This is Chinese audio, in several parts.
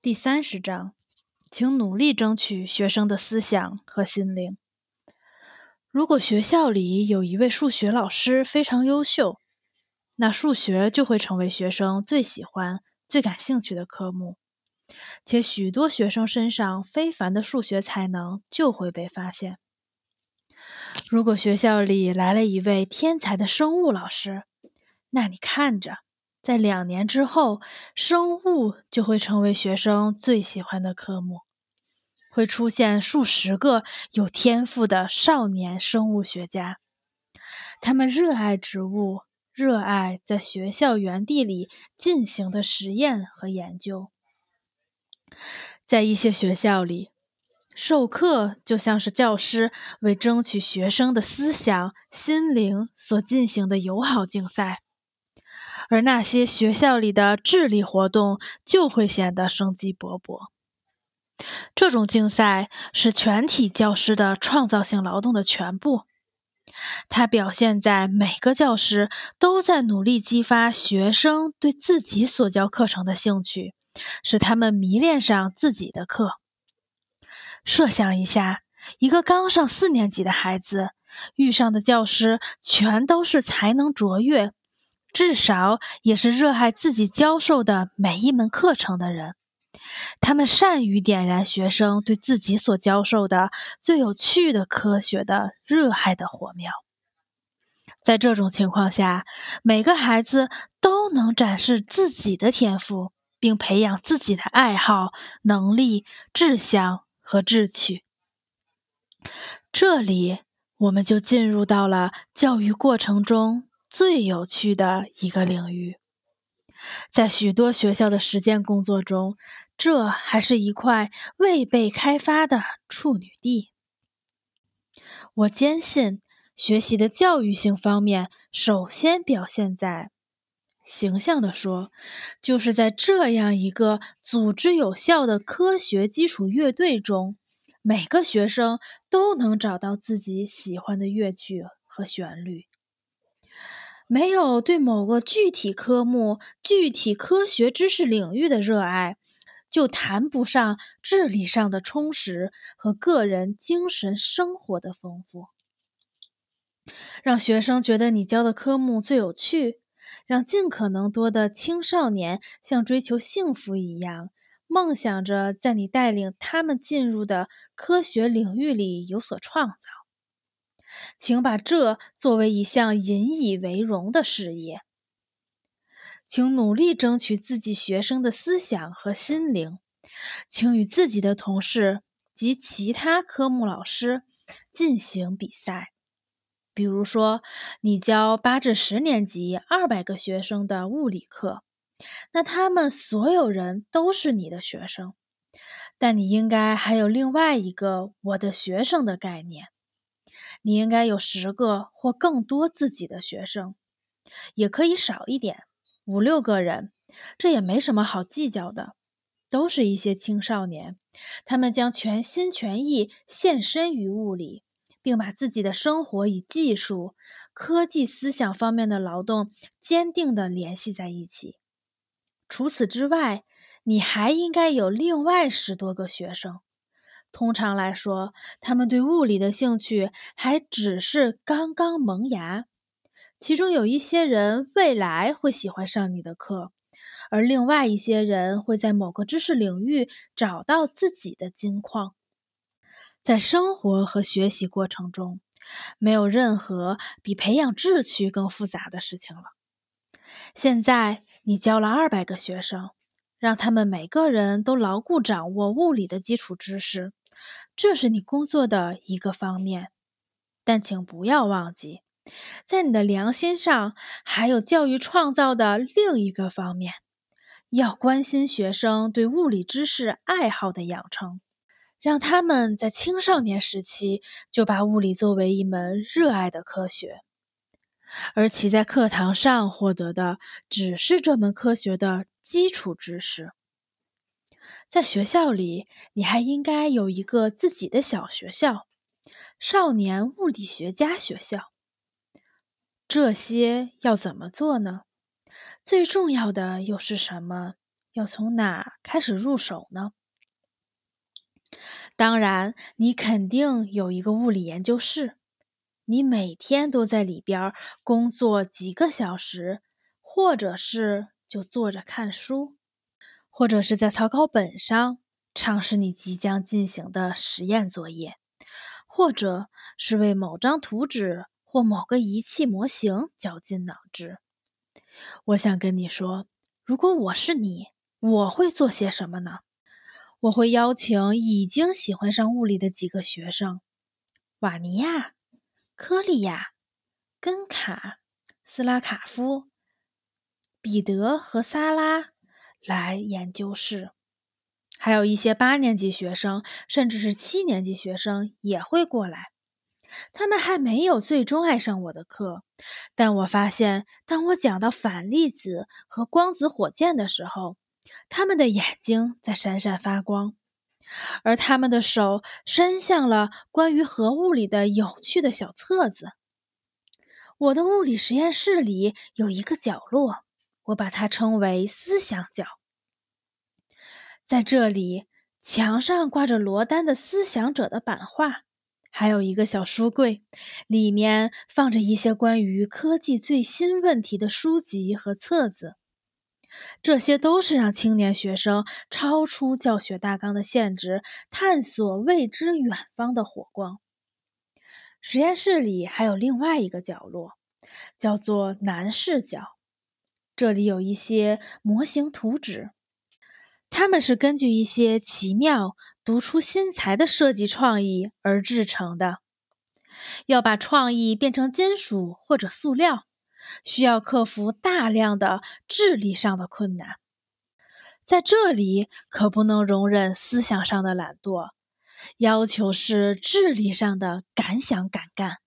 第三十章，请努力争取学生的思想和心灵。如果学校里有一位数学老师非常优秀，那数学就会成为学生最喜欢、最感兴趣的科目，且许多学生身上非凡的数学才能就会被发现。如果学校里来了一位天才的生物老师，那你看着。在两年之后，生物就会成为学生最喜欢的科目，会出现数十个有天赋的少年生物学家。他们热爱植物，热爱在学校园地里进行的实验和研究。在一些学校里，授课就像是教师为争取学生的思想、心灵所进行的友好竞赛。而那些学校里的智力活动就会显得生机勃勃。这种竞赛是全体教师的创造性劳动的全部，它表现在每个教师都在努力激发学生对自己所教课程的兴趣，使他们迷恋上自己的课。设想一下，一个刚上四年级的孩子遇上的教师全都是才能卓越。至少也是热爱自己教授的每一门课程的人，他们善于点燃学生对自己所教授的最有趣的科学的热爱的火苗。在这种情况下，每个孩子都能展示自己的天赋，并培养自己的爱好、能力、志向和志趣。这里，我们就进入到了教育过程中。最有趣的一个领域，在许多学校的实践工作中，这还是一块未被开发的处女地。我坚信，学习的教育性方面首先表现在，形象地说，就是在这样一个组织有效的科学基础乐队中，每个学生都能找到自己喜欢的乐曲和旋律。没有对某个具体科目、具体科学知识领域的热爱，就谈不上智力上的充实和个人精神生活的丰富。让学生觉得你教的科目最有趣，让尽可能多的青少年像追求幸福一样，梦想着在你带领他们进入的科学领域里有所创造。请把这作为一项引以为荣的事业。请努力争取自己学生的思想和心灵。请与自己的同事及其他科目老师进行比赛。比如说，你教八至十年级二百个学生的物理课，那他们所有人都是你的学生。但你应该还有另外一个“我的学生”的概念。你应该有十个或更多自己的学生，也可以少一点，五六个人，这也没什么好计较的。都是一些青少年，他们将全心全意献身于物理，并把自己的生活与技术、科技思想方面的劳动坚定地联系在一起。除此之外，你还应该有另外十多个学生。通常来说，他们对物理的兴趣还只是刚刚萌芽。其中有一些人未来会喜欢上你的课，而另外一些人会在某个知识领域找到自己的金矿。在生活和学习过程中，没有任何比培养志趣更复杂的事情了。现在你教了二百个学生，让他们每个人都牢固掌握物理的基础知识。这是你工作的一个方面，但请不要忘记，在你的良心上还有教育创造的另一个方面，要关心学生对物理知识爱好的养成，让他们在青少年时期就把物理作为一门热爱的科学，而其在课堂上获得的只是这门科学的基础知识。在学校里，你还应该有一个自己的小学校——少年物理学家学校。这些要怎么做呢？最重要的又是什么？要从哪开始入手呢？当然，你肯定有一个物理研究室，你每天都在里边工作几个小时，或者是就坐着看书，或者是在草稿本上尝试你即将进行的实验作业，或者是为某张图纸或某个仪器模型绞尽脑汁。我想跟你说，如果我是你，我会做些什么呢？我会邀请已经喜欢上物理的几个学生：瓦尼亚、科利亚、根卡、斯拉卡夫、彼得和萨拉来研究室，还有一些八年级学生，甚至是七年级学生也会过来。他们还没有最终爱上我的课，但我发现，当我讲到反粒子和光子火箭的时候，他们的眼睛在闪闪发光，而他们的手伸向了关于核物理的有趣的小册子。我的物理实验室里有一个角落，我把它称为“思想角”。在这里，墙上挂着罗丹的《思想者》的版画，还有一个小书柜，里面放着一些关于科技最新问题的书籍和册子。这些都是让青年学生超出教学大纲的限制，探索未知远方的火光。实验室里还有另外一个角落，叫做男视角。这里有一些模型图纸，它们是根据一些奇妙、独出心裁的设计创意而制成的。要把创意变成金属或者塑料。需要克服大量的智力上的困难，在这里可不能容忍思想上的懒惰，要求是智力上的敢想敢干。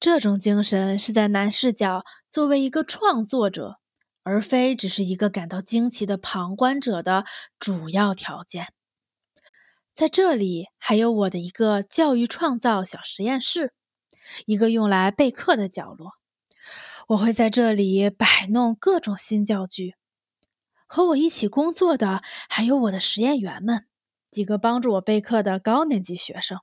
这种精神是在男视角作为一个创作者，而非只是一个感到惊奇的旁观者的主要条件。在这里还有我的一个教育创造小实验室，一个用来备课的角落。我会在这里摆弄各种新教具，和我一起工作的还有我的实验员们，几个帮助我备课的高年级学生。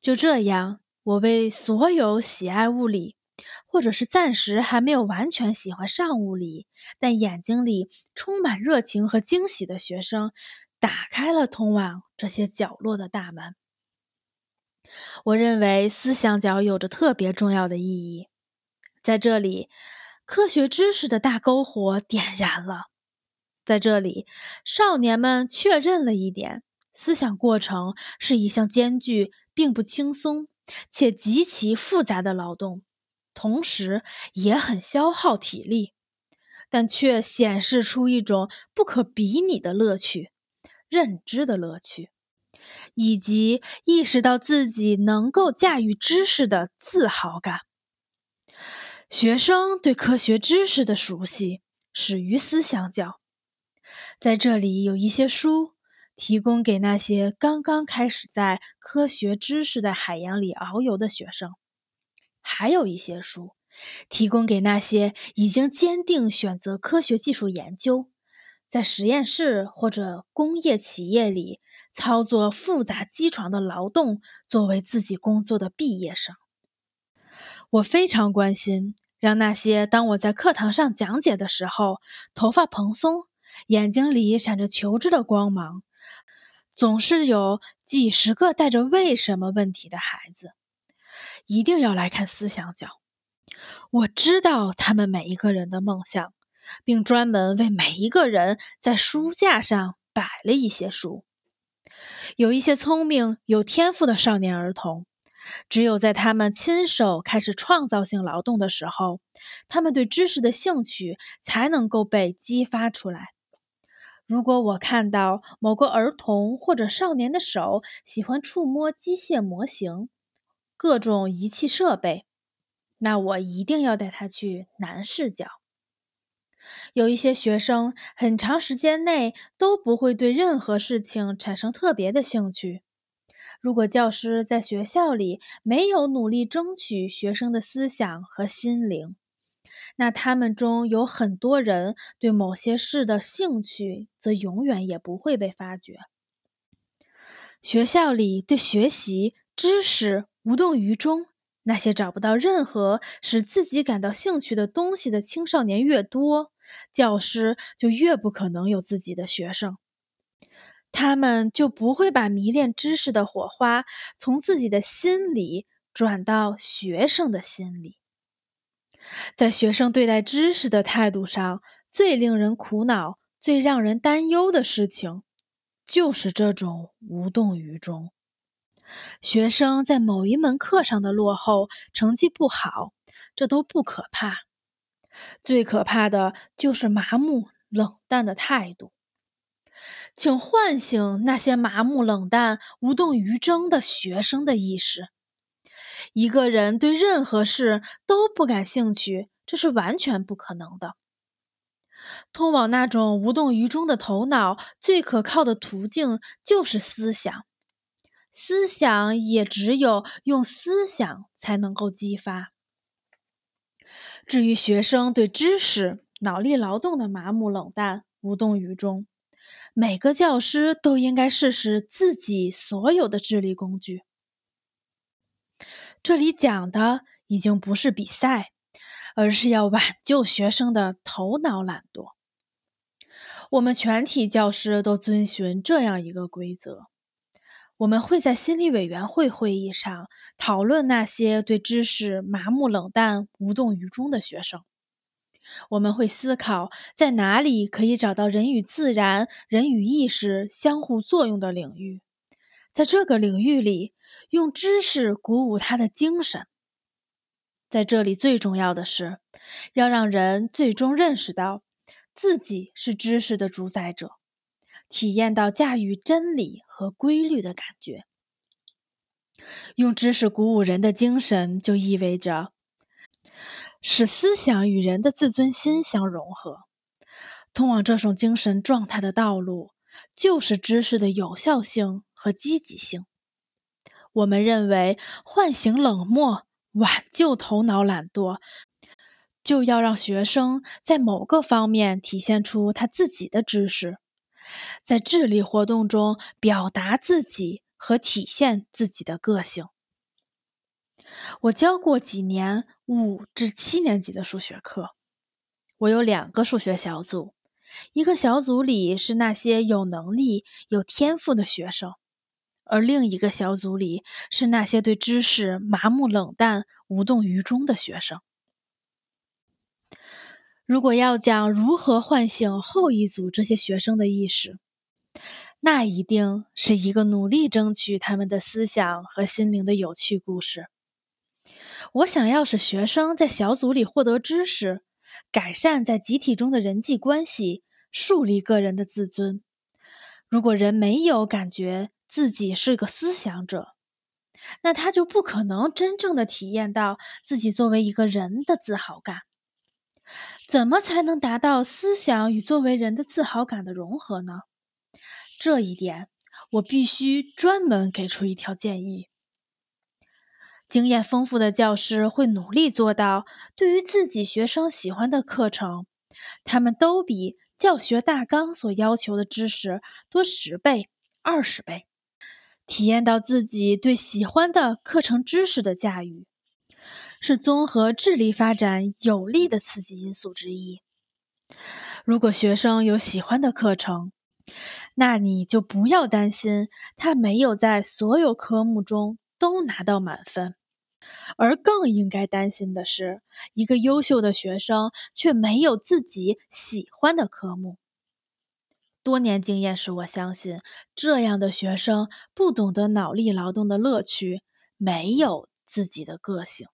就这样，我为所有喜爱物理，或者是暂时还没有完全喜欢上物理，但眼睛里充满热情和惊喜的学生，打开了通往这些角落的大门。我认为思想角有着特别重要的意义。在这里，科学知识的大篝火点燃了。在这里，少年们确认了一点：思想过程是一项艰巨、并不轻松且极其复杂的劳动，同时也很消耗体力，但却显示出一种不可比拟的乐趣——认知的乐趣，以及意识到自己能够驾驭知识的自豪感。学生对科学知识的熟悉始于思想角，在这里有一些书提供给那些刚刚开始在科学知识的海洋里遨游的学生，还有一些书提供给那些已经坚定选择科学技术研究，在实验室或者工业企业里操作复杂机床的劳动作为自己工作的毕业生。我非常关心，让那些当我在课堂上讲解的时候，头发蓬松、眼睛里闪着求知的光芒，总是有几十个带着“为什么”问题的孩子，一定要来看思想角。我知道他们每一个人的梦想，并专门为每一个人在书架上摆了一些书。有一些聪明、有天赋的少年儿童。只有在他们亲手开始创造性劳动的时候，他们对知识的兴趣才能够被激发出来。如果我看到某个儿童或者少年的手喜欢触摸机械模型、各种仪器设备，那我一定要带他去男视角。有一些学生很长时间内都不会对任何事情产生特别的兴趣。如果教师在学校里没有努力争取学生的思想和心灵，那他们中有很多人对某些事的兴趣，则永远也不会被发掘。学校里对学习知识无动于衷，那些找不到任何使自己感到兴趣的东西的青少年越多，教师就越不可能有自己的学生。他们就不会把迷恋知识的火花从自己的心里转到学生的心里。在学生对待知识的态度上，最令人苦恼、最让人担忧的事情，就是这种无动于衷。学生在某一门课上的落后、成绩不好，这都不可怕，最可怕的就是麻木、冷淡的态度。请唤醒那些麻木、冷淡、无动于衷的学生的意识。一个人对任何事都不感兴趣，这是完全不可能的。通往那种无动于衷的头脑，最可靠的途径就是思想。思想也只有用思想才能够激发。至于学生对知识、脑力劳动的麻木、冷淡、无动于衷，每个教师都应该试试自己所有的智力工具。这里讲的已经不是比赛，而是要挽救学生的头脑懒惰。我们全体教师都遵循这样一个规则：我们会在心理委员会会议上讨论那些对知识麻木、冷淡、无动于衷的学生。我们会思考，在哪里可以找到人与自然、人与意识相互作用的领域，在这个领域里，用知识鼓舞他的精神。在这里，最重要的是要让人最终认识到自己是知识的主宰者，体验到驾驭真理和规律的感觉。用知识鼓舞人的精神，就意味着。使思想与人的自尊心相融合，通往这种精神状态的道路，就是知识的有效性和积极性。我们认为，唤醒冷漠、挽救头脑懒惰，就要让学生在某个方面体现出他自己的知识，在智力活动中表达自己和体现自己的个性。我教过几年五至七年级的数学课，我有两个数学小组，一个小组里是那些有能力、有天赋的学生，而另一个小组里是那些对知识麻木、冷淡、无动于衷的学生。如果要讲如何唤醒后一组这些学生的意识，那一定是一个努力争取他们的思想和心灵的有趣故事。我想要使学生在小组里获得知识，改善在集体中的人际关系，树立个人的自尊。如果人没有感觉自己是个思想者，那他就不可能真正的体验到自己作为一个人的自豪感。怎么才能达到思想与作为人的自豪感的融合呢？这一点，我必须专门给出一条建议。经验丰富的教师会努力做到，对于自己学生喜欢的课程，他们都比教学大纲所要求的知识多十倍、二十倍，体验到自己对喜欢的课程知识的驾驭，是综合智力发展有利的刺激因素之一。如果学生有喜欢的课程，那你就不要担心他没有在所有科目中都拿到满分。而更应该担心的是，一个优秀的学生却没有自己喜欢的科目。多年经验使我相信，这样的学生不懂得脑力劳动的乐趣，没有自己的个性。